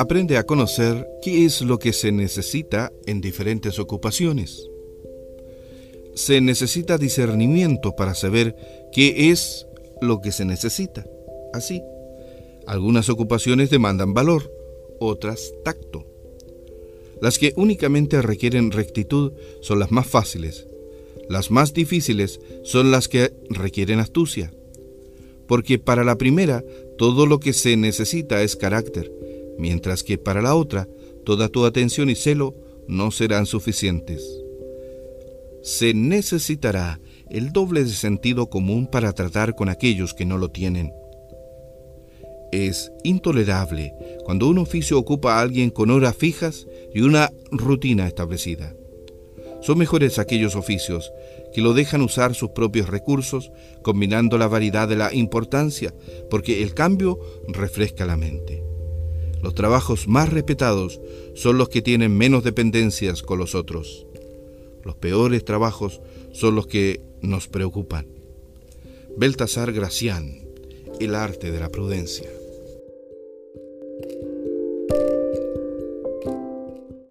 aprende a conocer qué es lo que se necesita en diferentes ocupaciones. Se necesita discernimiento para saber qué es lo que se necesita. Así, algunas ocupaciones demandan valor, otras tacto. Las que únicamente requieren rectitud son las más fáciles. Las más difíciles son las que requieren astucia. Porque para la primera todo lo que se necesita es carácter, mientras que para la otra toda tu atención y celo no serán suficientes. Se necesitará el doble de sentido común para tratar con aquellos que no lo tienen. Es intolerable cuando un oficio ocupa a alguien con horas fijas y una rutina establecida. Son mejores aquellos oficios que lo dejan usar sus propios recursos, combinando la variedad de la importancia, porque el cambio refresca la mente. Los trabajos más respetados son los que tienen menos dependencias con los otros. Los peores trabajos son los que nos preocupan. Beltasar Gracián, El arte de la prudencia.